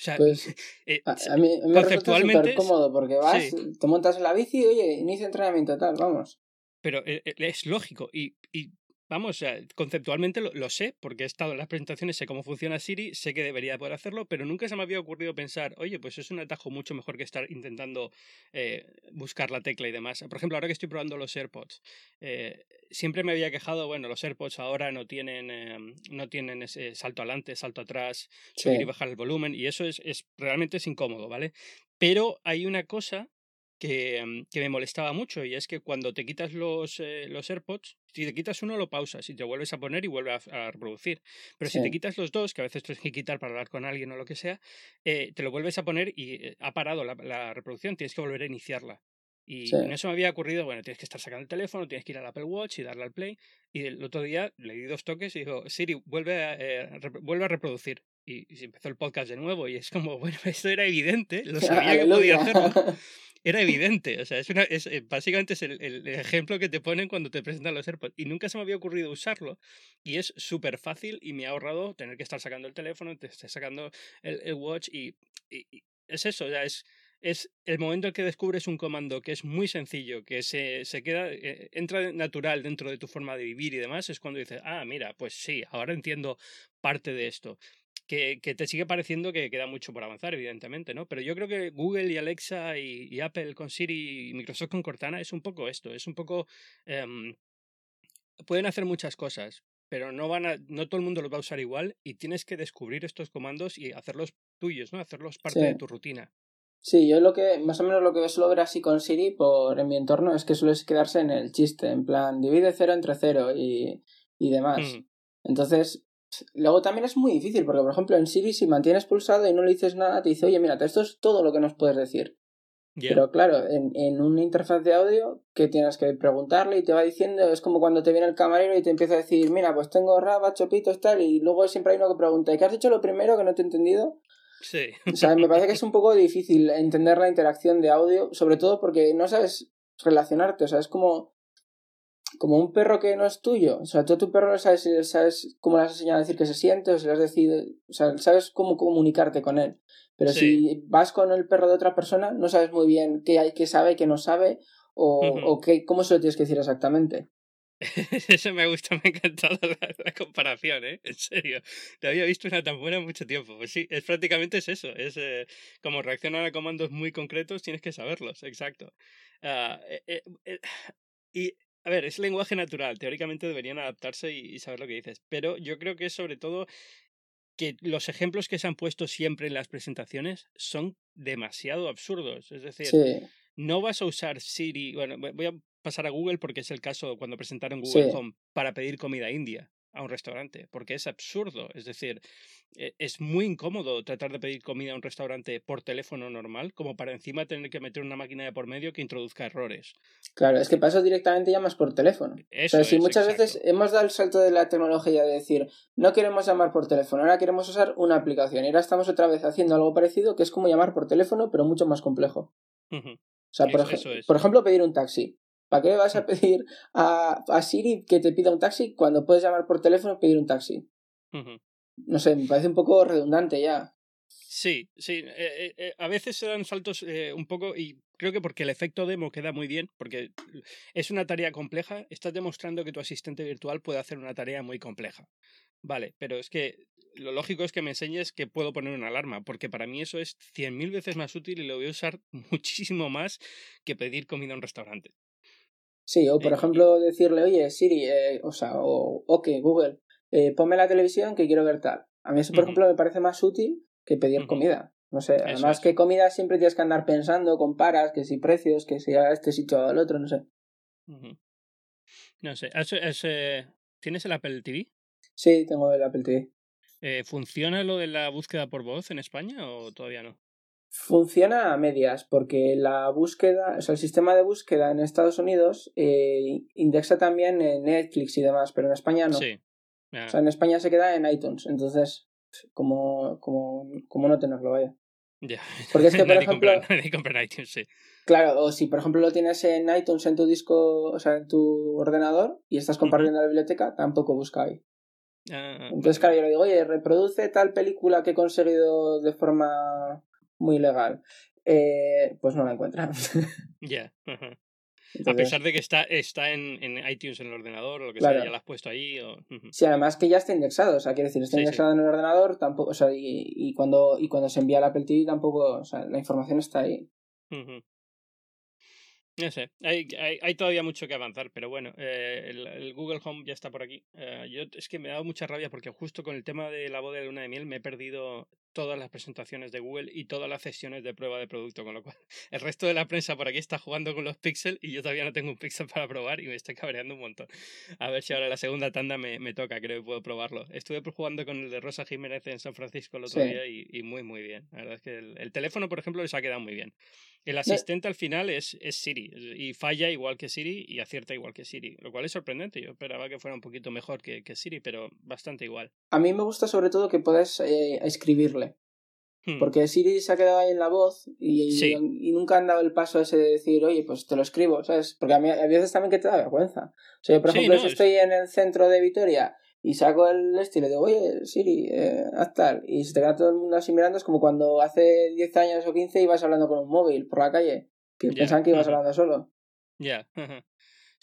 O sea, pues, eh, a, mí me conceptualmente cómodo porque vas, te montas en la bici y oye, inicia entrenamiento tal, vamos. Pero eh, eh, es lógico y, y Vamos, conceptualmente lo, sé, porque he estado en las presentaciones, sé cómo funciona Siri, sé que debería poder hacerlo, pero nunca se me había ocurrido pensar, oye, pues es un atajo mucho mejor que estar intentando eh, buscar la tecla y demás. Por ejemplo, ahora que estoy probando los AirPods, eh, siempre me había quejado, bueno, los AirPods ahora no tienen, eh, no tienen ese salto adelante, salto atrás, subir y bajar el volumen, y eso es, es realmente es incómodo, ¿vale? Pero hay una cosa que, mm, que, me molestaba mucho y es que cuando te quitas los, eh, los AirPods, si te quitas uno lo pausas y te vuelves a poner y vuelve a, reproducir. Pero si te quitas los dos, que a veces tienes que quitar para hablar con alguien o lo que sea, eh, te lo vuelves a poner y eh, ha parado la, la, reproducción, tienes que volver a iniciarla. Y en eso me había ocurrido, bueno, tienes que estar sacando el teléfono, tienes que ir al Apple Watch y darle al play. Y el otro día le di dos toques y dijo, Siri, vuelve a, vuelve a reproducir. Y, y, empezó el podcast de nuevo y es como, bueno, esto era evidente, lo sabía que podía hacerlo. era evidente. O sea, es, una, es eh, básicamente es el, el, ejemplo que te ponen cuando te presentan los AirPods. Y nunca se me había ocurrido usarlo. Y es súper fácil y me ha ahorrado tener que estar sacando el teléfono, te estar sacando el, el watch. Y, y, es eso, ya es, es el momento en que descubres un comando que es muy sencillo, que se, se queda, eh, entra natural dentro de tu forma de vivir y demás, es cuando dices, ah, mira, pues sí, ahora entiendo parte de esto que, te sigue pareciendo que queda mucho por avanzar, evidentemente, ¿no? Pero yo creo que Google y Alexa y, Apple con Siri y Microsoft con Cortana es un poco esto, es un poco... Em, pueden hacer muchas cosas, pero no, van a, no todo el mundo los va a usar igual y tienes que descubrir estos comandos y hacerlos tuyos, ¿no? Hacerlos parte de tu rutina. Sí, yo lo que, más o menos lo que suelo ver así con Siri por, en mi entorno es que suele quedarse en el chiste, en plan, divide cero entre cero y, y demás. Mm. Entonces, Luego también es muy difícil, porque por ejemplo en Siri si mantienes pulsado y no le dices nada, te dice, oye, mira, esto es todo lo que nos puedes decir. Pero claro, en, en una interfaz de audio que tienes que preguntarle y te va diciendo, es como cuando te viene el camarero y te empieza a decir, mira, pues tengo raba, chopitos, tal, y luego siempre hay uno que pregunta, ¿y qué has dicho lo primero que no te he entendido? Sí. O sea, me parece que es un poco difícil entender la interacción de audio, sobre todo porque no sabes relacionarte, o sea, es como como un perro que no es tuyo. O sea, tú a tu perro sabes, sabes cómo le has enseñado a decir que se siente, o si le has decidido, o sea, sabes cómo comunicarte con él. Pero si vas con el perro de otra persona, no sabes muy bien qué, hay, qué sabe, qué no sabe, o, o qué, cómo se lo tienes que decir exactamente. Eso me gusta, me ha encantado la, comparación, ¿eh? En serio. Te había visto una tan buena mucho tiempo. Pues sí, es prácticamente es eso. Es eh, como reaccionar a comandos muy concretos, tienes que saberlos, exacto. Ah, eh, eh, y a ver, es lenguaje natural, teóricamente deberían adaptarse y, saber lo que dices, pero yo creo que es sobre todo que los ejemplos que se han puesto siempre en las presentaciones son demasiado absurdos. Es decir, no vas a usar Siri, bueno, voy a pasar a Google porque es el caso cuando presentaron Google Home para pedir comida india a un restaurante, porque es absurdo. Es decir, e, es muy incómodo tratar de pedir comida a un restaurante por teléfono normal, como para encima tener que meter una máquina de por medio que introduzca errores. Claro, es que pasa directamente llamas por teléfono. Eso o sea, si muchas veces hemos dado el salto de la tecnología de decir, no queremos llamar por teléfono, ahora queremos usar una aplicación. Y ahora estamos otra vez haciendo algo parecido, que es como llamar por teléfono, pero mucho más complejo. O sea, por, por ejemplo, pedir un taxi. ¿Para qué vas a pedir a, a, Siri que te pida un taxi cuando puedes llamar por teléfono y pedir un taxi? No sé, me parece un poco redundante ya. Sí, sí. Eh, eh, a veces se dan saltos eh, un poco y creo que porque el efecto demo queda muy bien, porque es una tarea compleja, estás demostrando que tu asistente virtual puede hacer una tarea muy compleja. Vale, pero es que lo lógico es que me enseñes que puedo poner una alarma, porque para mí eso es cien mil veces más útil y lo voy a usar muchísimo más que pedir comida a un restaurante. Sí, o por ejemplo decirle, oye, Siri, eh, o sea, o ok, Google, eh, ponme la televisión que quiero ver tal. A mí eso, por ejemplo, me parece más útil que pedir comida. No sé, además que comida siempre tienes que andar pensando, comparas, que si precios, que si a este sitio o al otro, no sé. No sé, eh, ¿tienes el Apple TV? Sí, tengo el Apple TV. ¿Funciona lo de la búsqueda por voz en España o todavía no? Funciona a medias, porque la búsqueda, o sea, el sistema de búsqueda en Estados Unidos eh, indexa también en Netflix y demás, pero en España no. Sí. O sea, en España se queda en iTunes, entonces, como, como, como no tenerlo, vaya. Ya. Porque es que, por ejemplo. Compra, iTunes, sí. Claro, o si por ejemplo lo tienes en iTunes en tu disco, o sea, en tu ordenador y estás compartiendo la biblioteca, tampoco busca ahí. Ah, entonces, claro, yo le digo, oye, reproduce tal película que he conseguido de forma muy legal, eh, pues no la encuentran. Ya. A pesar de que está, está en, en, iTunes en el ordenador o lo que sea, ya la has puesto ahí. O... Sí, además que ya está indexado, o sea, quiere decir, está indexado en el ordenador, tampoco, o sea, y, y, cuando, y cuando se envía al Apple TV tampoco, o sea, la información está ahí. No sé, hay, hay, hay, todavía mucho que avanzar, pero bueno, eh, el, Google Home ya está por aquí. Eh, yo es que me ha dado mucha rabia porque justo con el tema de la boda de luna de miel me he perdido todas las presentaciones de Google y todas las sesiones de prueba de producto, con lo cual el resto de la prensa por aquí está jugando con los Pixel y yo todavía no tengo un Pixel para probar y me estoy cabreando un montón. A ver si ahora la segunda tanda me, me toca, creo que puedo probarlo. Estuve jugando con el de Rosa Jiménez en San Francisco el otro día y, y, muy, muy bien. La verdad es que el, el, teléfono, por ejemplo, les ha quedado muy bien. El asistente al final es, es Siri y falla igual que Siri y acierta igual que Siri, lo cual es sorprendente. Yo esperaba que fuera un poquito mejor que, que Siri, pero bastante igual. A mí me gusta sobre todo que puedes eh, escribirle. Hmm. Porque Siri se ha quedado ahí en la voz y, Sí. y nunca han dado el paso ese de decir, oye, pues te lo escribo, ¿sabes? Porque a mí hay veces también que te da vergüenza. O sea, yo, por Sí, ejemplo, no, si es- estoy en el centro de Vitoria y saco el este y le digo, oye, Siri, eh, haz tal, y se te queda todo el mundo así mirando, es como cuando hace 10 años o 15 ibas hablando con un móvil por la calle, que Ya, pensaban que ibas hablando solo. Ya. ajá.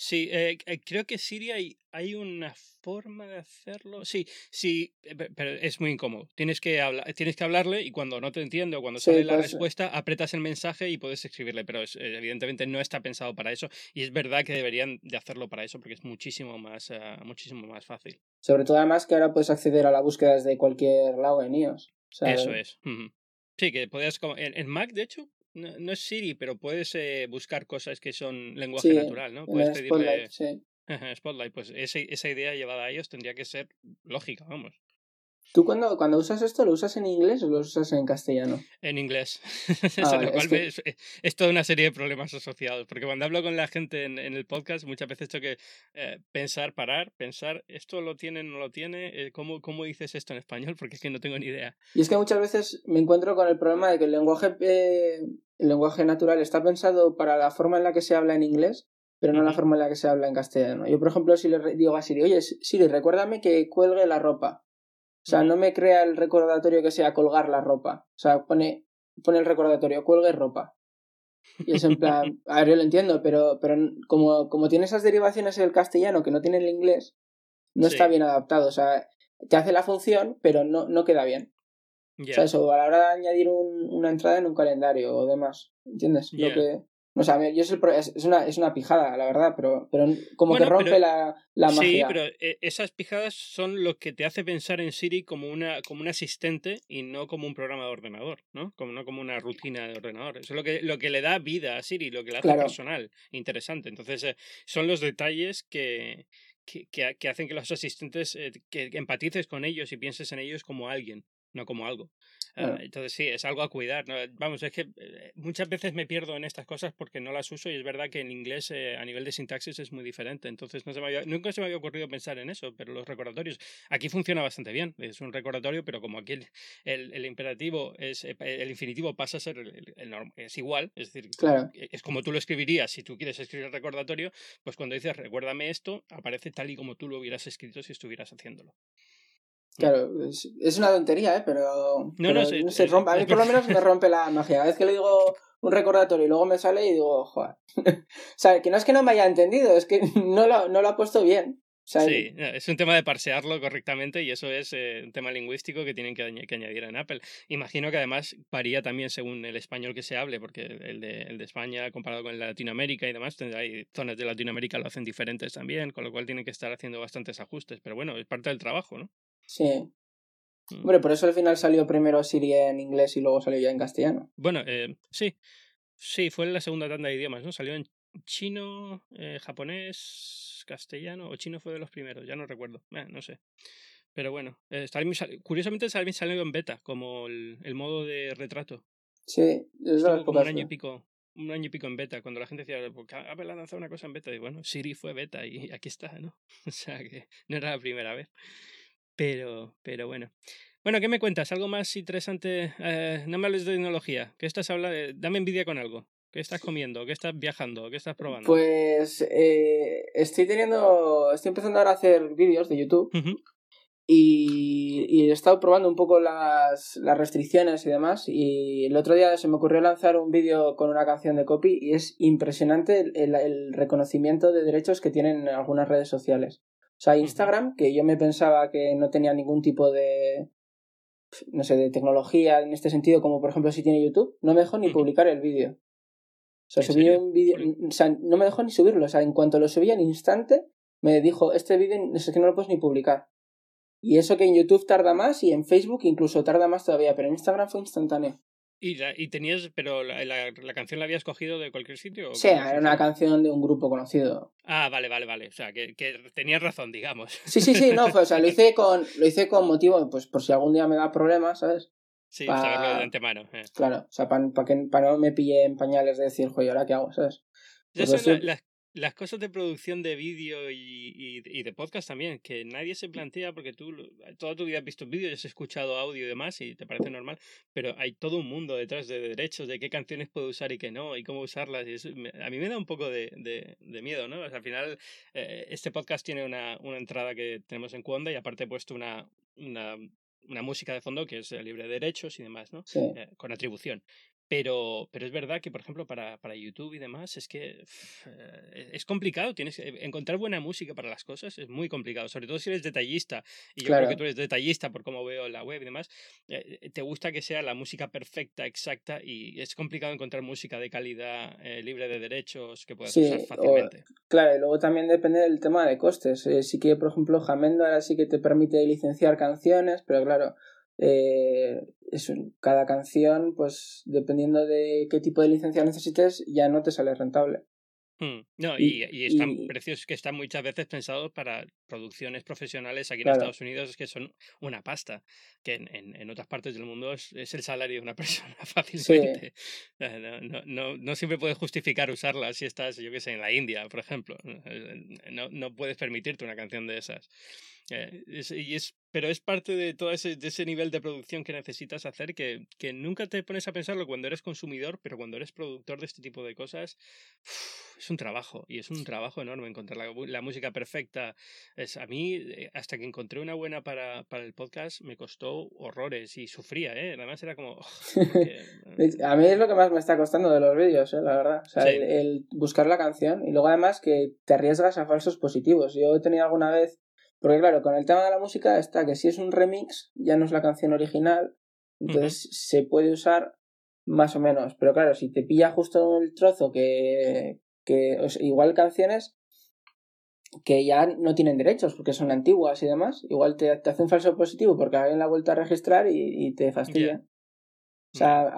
Sí, eh, eh, creo que Siri hay, hay una forma de hacerlo. Sí, sí, eh, pe- pero es muy incómodo. Tienes que, habla- tienes que hablarle y cuando no te entiende o cuando Sí, sale la pues, respuesta, apretas el mensaje y puedes escribirle, pero es- eh, evidentemente no está pensado para eso y es verdad que deberían de hacerlo para eso porque es muchísimo más, ah, muchísimo más fácil. Sobre todo además que ahora puedes acceder a la búsqueda desde cualquier lado en iOS. Eso es. Sí, que podías, en Mac, de hecho, no, no es Siri, pero puedes eh, buscar cosas que son lenguaje Sí, natural, ¿no? Puedes pedirle Spotlight, sí. Spotlight, pues ese- esa idea llevada a ellos tendría que ser lógica, vamos. ¿Tú cuando, cuando usas esto lo usas en inglés o lo usas en castellano? En inglés. Ah, Lo vale, cual es que- me- es, es toda una serie de problemas asociados. Porque cuando hablo con la gente en, en el podcast, muchas veces tengo que eh, pensar, parar, pensar, ¿esto lo tiene, no lo tiene? Eh, ¿cómo, ¿Cómo dices esto en español? Porque es que no tengo ni idea. Y es que muchas veces me encuentro con el problema de que el lenguaje, eh, el lenguaje natural está pensado para la forma en la que se habla en inglés, pero no la forma en la que se habla en castellano. Yo, por ejemplo, si le digo a Siri, oye, Siri, recuérdame que cuelgue la ropa. O sea, no me crea el recordatorio que sea colgar la ropa. O sea, pone, pone el recordatorio, cuelgue ropa. Y es en plan, a ver, yo lo entiendo, pero, pero como, como tiene esas derivaciones en el castellano que no tiene el inglés, no está bien adaptado. O sea, te hace la función, pero no, no queda bien. O sea, eso, a la hora de añadir un- una entrada en un calendario o demás. ¿Entiendes? Lo Ya. Que. O sea, me- yo es, el una, es una pijada, la verdad, pero, pero como Bueno, que rompe pero- la, la Sí, magia. pero eh, esas pijadas son lo que te hace pensar en Siri como una como un asistente y no como un programa de ordenador, ¿no? Como no como una rutina de ordenador. Eso es lo que lo que le da vida a Siri, lo que le hace Claro. personal, interesante. Entonces, eh, son los detalles que que, que, hacen que los asistentes eh, que empatices con ellos y pienses en ellos como alguien, no como algo. Ah, entonces sí, es algo a cuidar. ¿no? Vamos, es que eh, muchas veces me pierdo en estas cosas porque no las uso y es verdad que en inglés eh, a nivel de sintaxis es muy diferente. Entonces no se me había- nunca se me había ocurrido pensar en eso, pero los recordatorios aquí funciona bastante bien. Es un recordatorio, pero como aquí el, el- el imperativo es eh, el infinitivo pasa a ser el, el- es igual, es decir, Claro. e- es como tú lo escribirías si tú quieres escribir el recordatorio, pues cuando dices recuérdame esto, aparece tal y como tú lo hubieras escrito si estuvieras haciéndolo. Claro, es, una tontería, ¿eh? Pero. No, pero no, se rompe. A mí por lo menos me rompe la magia. Cada vez que le digo un recordatorio y luego me sale y digo, joder. o sea, que no es que no me haya entendido, es que no lo, no lo ha puesto bien. O sea, Sí, es un tema de parsearlo correctamente y eso es eh, un tema lingüístico que tienen que, añ- que añadir en Apple. Imagino que además varía también según el español que se hable, porque el de, el de España comparado con el de Latinoamérica y demás, tendrá- hay zonas de Latinoamérica lo hacen diferentes también, con lo cual tienen que estar haciendo bastantes ajustes. Pero bueno, es parte del trabajo, ¿no? Sí. Mm. Hombre, por eso al final salió primero Siri en inglés y luego salió ya en castellano. Bueno, eh, sí, sí, fue en la segunda tanda de idiomas, ¿no? Salió en chino, eh, japonés, castellano, o chino fue de los primeros, ya no recuerdo, eh, no sé. Pero bueno, eh, curiosamente también salió en beta, como el, el modo de retrato. Sí, es Estuvo como un año y pico, un año y pico en beta, cuando la gente decía, "¿Por qué Apple ha lanzado una cosa en beta, y bueno, Siri fue beta y aquí está, ¿no? O sea que no era la primera vez. Pero, pero bueno. Bueno, ¿qué me cuentas? ¿Algo más interesante? Eh, no me hables de tecnología. ¿Qué estás hablando? Dame envidia con algo. ¿Qué estás comiendo? ¿Qué estás viajando? ¿Qué estás probando? Pues eh, estoy teniendo. Estoy empezando ahora a hacer vídeos de YouTube y, y he estado probando un poco las, las restricciones y demás. Y el otro día se me ocurrió lanzar un vídeo con una canción de copy y es impresionante el reconocimiento de derechos que tienen algunas redes sociales. O sea, Instagram, que yo me pensaba que no tenía ningún tipo de. no sé, de tecnología en este sentido, como por ejemplo si tiene YouTube, no me dejó ni publicar el vídeo. O sea, ¿En subí un vídeo, o sea, no me dejó ni subirlo. O sea, en cuanto lo subí al instante, me dijo, este vídeo es que no lo puedes ni publicar. Y eso que en YouTube tarda más y en Facebook incluso tarda más todavía, pero en Instagram fue instantáneo. ¿Y, y tenías, pero la, la, canción la habías cogido de cualquier sitio? sí, era una canción de un grupo conocido. Ah, vale, vale, vale. O sea, que, que tenías razón, digamos. Sí, sí, sí, no, o sea, lo hice con, lo hice con motivo, pues por si algún día me da problemas, ¿sabes? Sí, saberlo de antemano. Eh. Claro, o sea, para que para no me pille en pañales de decir, joder, ¿ahora qué hago? ¿Sabes? las cosas de producción de vídeo y, y, de podcast también, que nadie se plantea porque tú toda tu vida has visto vídeos, has escuchado audio y demás y te parece normal, pero hay todo un mundo detrás de derechos, de qué canciones puedo usar y qué no, y cómo usarlas. Y eso, a mí me da un poco de, de, miedo, ¿no? al final, eh, este podcast tiene una, una entrada que tenemos en Cuonda y aparte he puesto una, una una música de fondo que es libre de derechos y demás, ¿no? Eh, con atribución. Pero, pero es verdad que, por ejemplo, para, para YouTube y demás, es que eh, es complicado. Tienes que encontrar buena música para las cosas es muy complicado, sobre todo si eres detallista. Y yo creo que tú eres detallista por cómo veo la web y demás. Eh, eh, te gusta que sea la música perfecta, exacta, y es complicado encontrar música de calidad libre de derechos que puedas usar fácilmente. claro, y luego también depende del tema de costes. sí que, por ejemplo, Jamendo ahora sí que te permite licenciar canciones, pero claro eh, es, cada canción, pues dependiendo de qué tipo de licencia necesites, ya no te sale rentable. Hmm, no, y, y, están precios que están muchas veces pensados para producciones profesionales aquí en Estados Unidos que son una pasta, que en, en, otras partes del mundo es, es, el salario de una persona fácilmente. No, no, no, no, siempre puedes justificar usarla si estás, yo que sé, en la India, por ejemplo. No, no puedes permitirte una canción de esas. Eh, y es, pero es parte de todo ese, de ese nivel de producción que necesitas hacer que, que, nunca te pones a pensarlo cuando eres consumidor, pero cuando eres productor de este tipo de cosas, es un trabajo y es un trabajo enorme encontrar la, la música perfecta. Es, a mí, eh, hasta que encontré una buena para, para, el podcast, me costó horrores y sufría, ¿eh? Además era como... a mí es lo que más me está costando de los vídeos, ¿eh? la verdad. O sea, el buscar la canción y luego además que te arriesgas a falsos positivos. Yo he tenido alguna vez porque claro, con el tema de la música está que si es un remix, ya no es la canción original, entonces se puede usar más o menos. Pero claro, si te pilla justo el trozo que, que igual canciones que ya no tienen derechos porque son antiguas y demás, igual te, te hace un falso positivo porque alguien la ha vuelto a registrar y, te fastidia. O sea,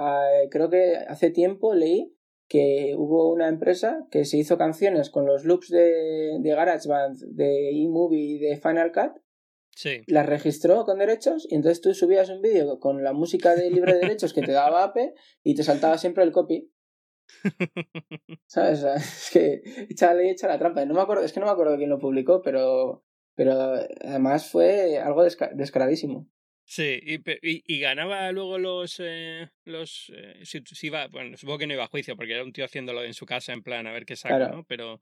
creo que hace tiempo leí que hubo una empresa que se hizo canciones con los loops de, de GarageBand, de eMovie y de Final Cut. Sí. Las registró con derechos y entonces tú subías un vídeo con la música de libre de derechos que te daba APE y te saltaba siempre el copy. ¿Sabes? Es que echa la echa la trampa. No me acuerdo, es que no me acuerdo quién lo publicó, pero, pero además fue algo descaradísimo. Sí, y, y, y, ganaba luego los. Eh, los eh, si, si iba, bueno, supongo que no iba a juicio porque era un tío haciéndolo en su casa en plan a ver qué saca, ¿no? Pero,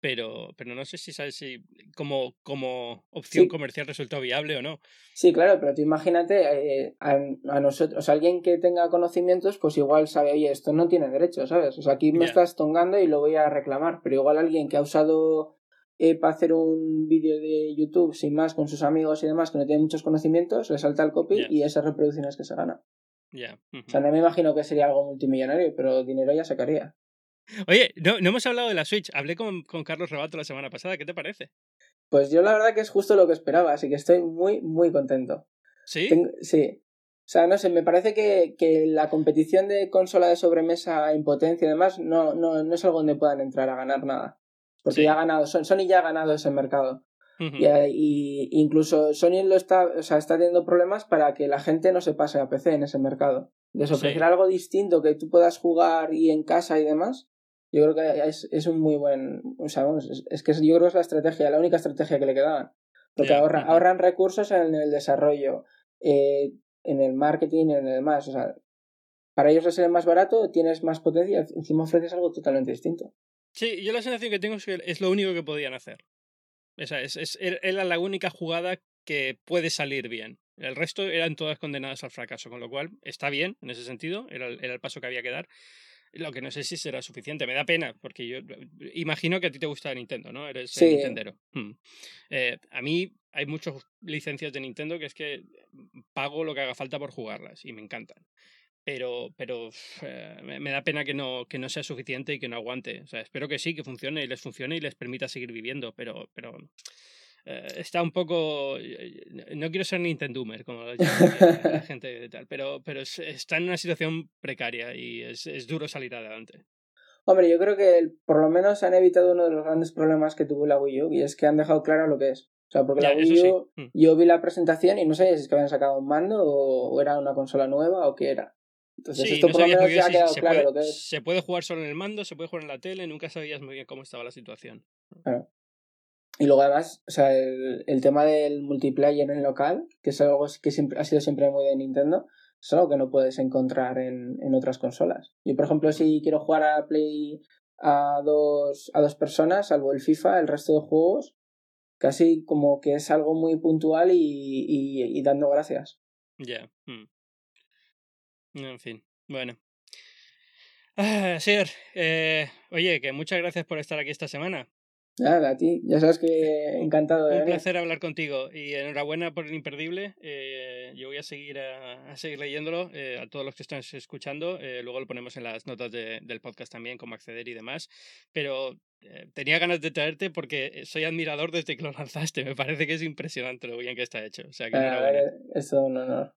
pero, pero no sé si sabes si como, como opción comercial resultó viable o no. Sí, claro, pero tú imagínate eh, a, a, nosotros, alguien que tenga conocimientos, pues igual sabe, oye, esto no tiene derecho, ¿sabes? O sea, aquí me estás tongando y lo voy a reclamar, pero igual alguien que ha usado eh, para hacer un vídeo de YouTube sin más con sus amigos y demás que no tiene muchos conocimientos, le salta el copy y esas reproducciones que se gana. O sea, no me imagino que sería algo multimillonario, pero dinero ya sacaría. Oye, no, no hemos hablado de la Switch. Hablé con, con Carlos Rebato la semana pasada. ¿Qué te parece? Pues yo la verdad que es justo lo que esperaba, así que estoy muy, muy contento. ¿Sí? sí. O sea, no sé, me parece que, que, la competición de consola de sobremesa en potencia y demás no, no, no es algo donde puedan entrar a ganar nada. Porque ya ha ganado, Sony ya ha ganado ese mercado. y, incluso Sony lo está, o sea, está teniendo problemas para que la gente no se pase a PC en ese mercado. De ofrecer algo distinto que tú puedas jugar y en casa y demás, yo creo que es, es un muy buen. O sea, es, que yo creo que es la estrategia, la única estrategia que le quedaban. Porque ahorran recursos en el desarrollo, eh, en el marketing, en el demás. O sea, para ellos es el más barato, tienes más potencia, encima ofreces algo totalmente distinto. Sí, yo la sensación que tengo es que es lo único que podían hacer. Esa es, es, era la única jugada que puede salir bien. El resto eran todas condenadas al fracaso, con lo cual está bien en ese sentido, era, era el paso que había que dar. Lo que no sé si será suficiente. Me da pena, porque yo imagino que a ti te gusta Nintendo, ¿no? Eres sí. Nintendero. Hmm. Eh, a mí hay muchas licencias de Nintendo que es que pago lo que haga falta por jugarlas y me encantan pero, pero eh, me da pena que no, que no sea suficiente y que no aguante. O sea, espero que sí, que funcione y les funcione y les permita seguir viviendo, pero, pero eh, está un poco. No quiero ser Nintendomer, como la gente y tal, pero, pero está en una situación precaria y es, es duro salir adelante. Hombre, yo creo que por lo menos han evitado uno de los grandes problemas que tuvo la Wii U y es que han dejado claro lo que es. O sea, porque la Wii U, mm. yo vi la presentación y no sé si es que habían sacado un mando o, era una consola nueva o qué era. Entonces, esto por lo menos ya ha quedado claro lo que es. Se puede jugar solo en el mando, se puede jugar en la tele, nunca sabías muy bien cómo estaba la situación. Claro. Y luego además, o sea, el, el tema del multiplayer en local, que es algo que siempre, ha sido siempre muy de Nintendo, es algo que no puedes encontrar en, en otras consolas. Yo, por ejemplo, si quiero jugar a Play a dos, a dos personas, salvo el FIFA, el resto de juegos, casi como que es algo muy puntual y, y, dando gracias. Ya. Hmm. En fin, bueno. Ah, Sir, eh, oye, que muchas gracias por estar aquí esta semana. Nada, a ti, ya sabes que encantado de Un placer hablar contigo y enhorabuena por el imperdible. Eh, yo voy a seguir a, seguir leyéndolo eh, a todos los que están escuchando. Eh, luego lo ponemos en las notas del podcast también, cómo acceder y demás. Pero tenía ganas de traerte porque soy admirador desde que lo lanzaste. Me parece que es impresionante lo bien que está hecho. O sea, que ah, eso no, no.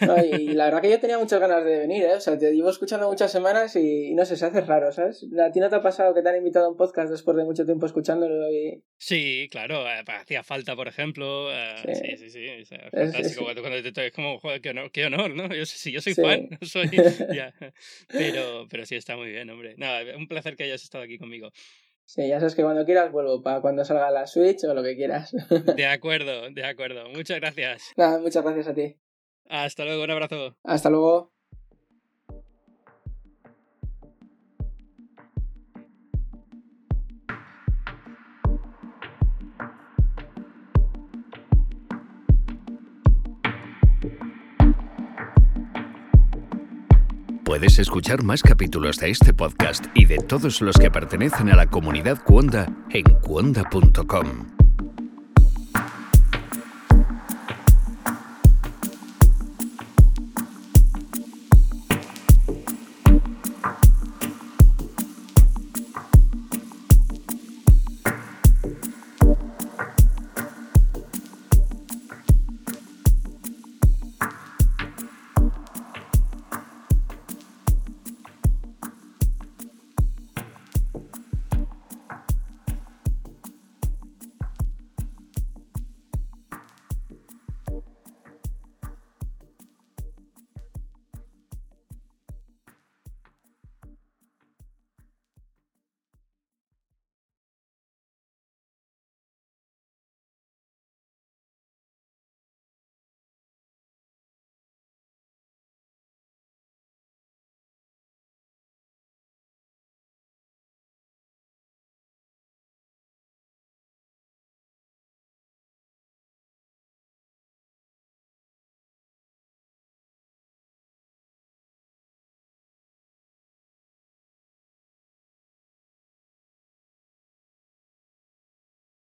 No, y la verdad que yo tenía muchas ganas de venir, ¿eh? O sea, te llevo escuchando muchas semanas y, no sé, se hace raro, ¿sabes? ¿A ti no te ha pasado que te han invitado a un podcast después de mucho tiempo escuchándolo y... Sí, claro, eh, hacía falta, por ejemplo. Eh, sí, sí, sí. es fantástico. Cuando te, es como, joder, qué honor, qué honor ¿no? Yo, sí, yo soy fan, no soy... ya. Pero, pero sí, está muy bien, hombre. Nada, un placer que hayas estado aquí conmigo. Sí, ya sabes que cuando quieras vuelvo para cuando salga la Switch o lo que quieras. De acuerdo, de acuerdo. Muchas gracias. Nada, muchas gracias a ti. Hasta luego, un abrazo. Hasta luego. Puedes escuchar más capítulos de este podcast y de todos los que pertenecen a la comunidad Cuonda en cuonda.com.